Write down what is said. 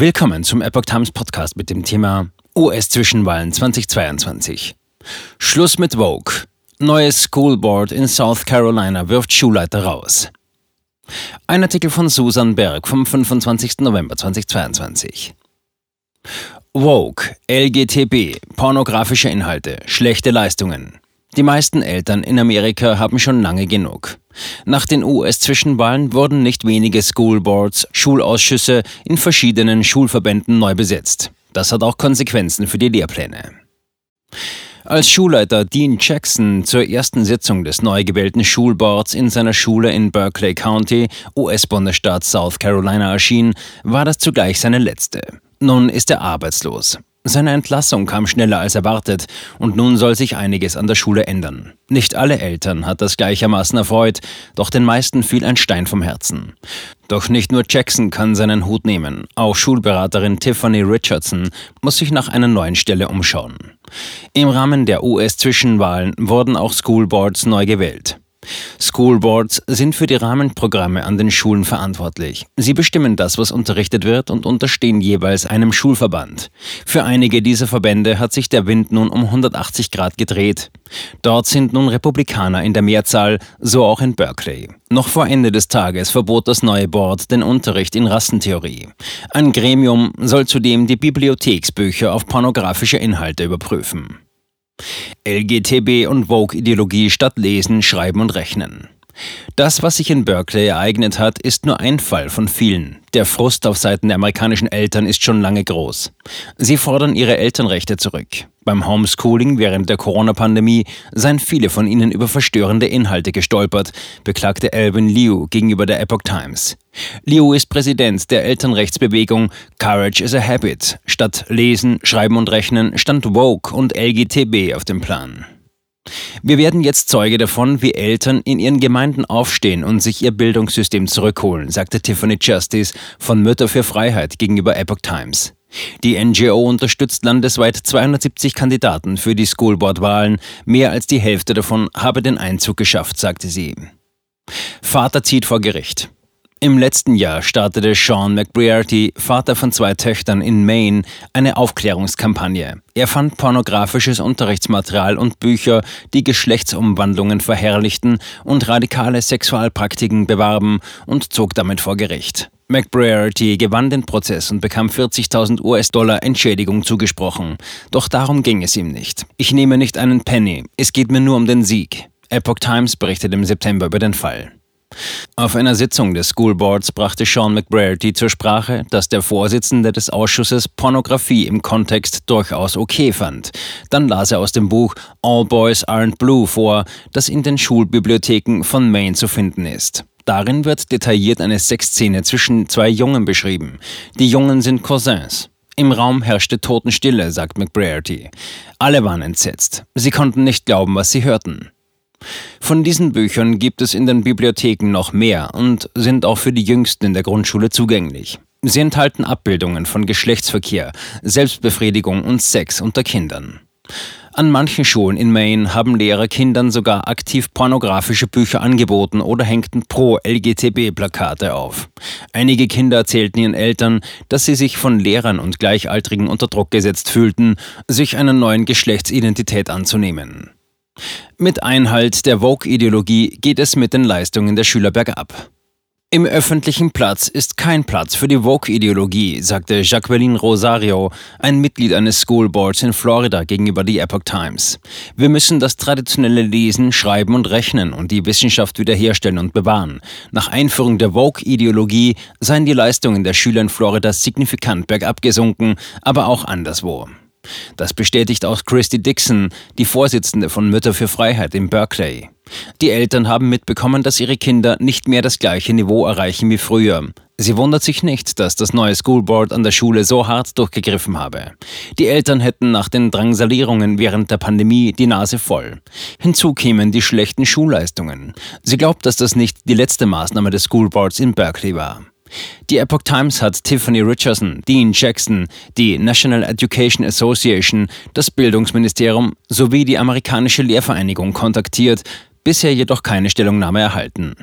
Willkommen zum Epoch Times Podcast mit dem Thema US-Zwischenwahlen 2022. Schluss mit Vogue. Neues School Board in South Carolina wirft Schulleiter raus. Ein Artikel von Susan Berg vom 25. November 2022. Vogue, LGTB, pornografische Inhalte, schlechte Leistungen. Die meisten Eltern in Amerika haben schon lange genug. Nach den US-Zwischenwahlen wurden nicht wenige Schoolboards, Schulausschüsse in verschiedenen Schulverbänden neu besetzt. Das hat auch Konsequenzen für die Lehrpläne. Als Schulleiter Dean Jackson zur ersten Sitzung des neu gewählten Schulboards in seiner Schule in Berkeley County, US-Bundesstaat South Carolina erschien, war das zugleich seine letzte. Nun ist er arbeitslos. Seine Entlassung kam schneller als erwartet und nun soll sich einiges an der Schule ändern. Nicht alle Eltern hat das gleichermaßen erfreut, doch den meisten fiel ein Stein vom Herzen. Doch nicht nur Jackson kann seinen Hut nehmen, auch Schulberaterin Tiffany Richardson muss sich nach einer neuen Stelle umschauen. Im Rahmen der US-Zwischenwahlen wurden auch Schoolboards neu gewählt. Schoolboards sind für die Rahmenprogramme an den Schulen verantwortlich. Sie bestimmen das, was unterrichtet wird und unterstehen jeweils einem Schulverband. Für einige dieser Verbände hat sich der Wind nun um 180 Grad gedreht. Dort sind nun Republikaner in der Mehrzahl, so auch in Berkeley. Noch vor Ende des Tages verbot das neue Board den Unterricht in Rassentheorie. Ein Gremium soll zudem die Bibliotheksbücher auf pornografische Inhalte überprüfen. LGTB und Vogue-Ideologie statt Lesen, Schreiben und Rechnen. Das, was sich in Berkeley ereignet hat, ist nur ein Fall von vielen. Der Frust auf Seiten der amerikanischen Eltern ist schon lange groß. Sie fordern ihre Elternrechte zurück. Beim Homeschooling während der Corona-Pandemie seien viele von ihnen über verstörende Inhalte gestolpert, beklagte Alvin Liu gegenüber der Epoch Times. Liu ist Präsident der Elternrechtsbewegung Courage is a Habit. Statt Lesen, Schreiben und Rechnen stand Woke und LGTB auf dem Plan. Wir werden jetzt Zeuge davon, wie Eltern in ihren Gemeinden aufstehen und sich ihr Bildungssystem zurückholen, sagte Tiffany Justice von Mütter für Freiheit gegenüber Epoch Times. Die NGO unterstützt landesweit 270 Kandidaten für die Schoolboard-Wahlen. Mehr als die Hälfte davon habe den Einzug geschafft, sagte sie. Vater zieht vor Gericht. Im letzten Jahr startete Sean McBrearty, Vater von zwei Töchtern in Maine, eine Aufklärungskampagne. Er fand pornografisches Unterrichtsmaterial und Bücher, die Geschlechtsumwandlungen verherrlichten und radikale Sexualpraktiken bewarben und zog damit vor Gericht. McBrearty gewann den Prozess und bekam 40.000 US-Dollar Entschädigung zugesprochen. Doch darum ging es ihm nicht. Ich nehme nicht einen Penny, es geht mir nur um den Sieg. Epoch Times berichtet im September über den Fall. Auf einer Sitzung des School Boards brachte Sean McBrearty zur Sprache, dass der Vorsitzende des Ausschusses Pornografie im Kontext durchaus okay fand. Dann las er aus dem Buch All Boys Aren't Blue vor, das in den Schulbibliotheken von Maine zu finden ist. Darin wird detailliert eine Sexszene zwischen zwei Jungen beschrieben. Die Jungen sind Cousins. Im Raum herrschte Totenstille, sagt McBrearty. Alle waren entsetzt. Sie konnten nicht glauben, was sie hörten. Von diesen Büchern gibt es in den Bibliotheken noch mehr und sind auch für die Jüngsten in der Grundschule zugänglich. Sie enthalten Abbildungen von Geschlechtsverkehr, Selbstbefriedigung und Sex unter Kindern. An manchen Schulen in Maine haben Lehrer Kindern sogar aktiv pornografische Bücher angeboten oder hängten Pro-LGTB-Plakate auf. Einige Kinder erzählten ihren Eltern, dass sie sich von Lehrern und Gleichaltrigen unter Druck gesetzt fühlten, sich einer neuen Geschlechtsidentität anzunehmen. Mit Einhalt der Vogue-Ideologie geht es mit den Leistungen der Schüler bergab. Im öffentlichen Platz ist kein Platz für die Vogue-Ideologie, sagte Jacqueline Rosario, ein Mitglied eines Schoolboards in Florida gegenüber die Epoch Times. Wir müssen das traditionelle Lesen, Schreiben und Rechnen und die Wissenschaft wiederherstellen und bewahren. Nach Einführung der Vogue-Ideologie seien die Leistungen der Schüler in Florida signifikant bergab gesunken, aber auch anderswo. Das bestätigt auch Christy Dixon, die Vorsitzende von Mütter für Freiheit in Berkeley. Die Eltern haben mitbekommen, dass ihre Kinder nicht mehr das gleiche Niveau erreichen wie früher. Sie wundert sich nicht, dass das neue Schoolboard an der Schule so hart durchgegriffen habe. Die Eltern hätten nach den Drangsalierungen während der Pandemie die Nase voll. Hinzu kämen die schlechten Schulleistungen. Sie glaubt, dass das nicht die letzte Maßnahme des Schoolboards in Berkeley war. Die Epoch Times hat Tiffany Richardson, Dean Jackson, die National Education Association, das Bildungsministerium sowie die amerikanische Lehrvereinigung kontaktiert, bisher jedoch keine Stellungnahme erhalten.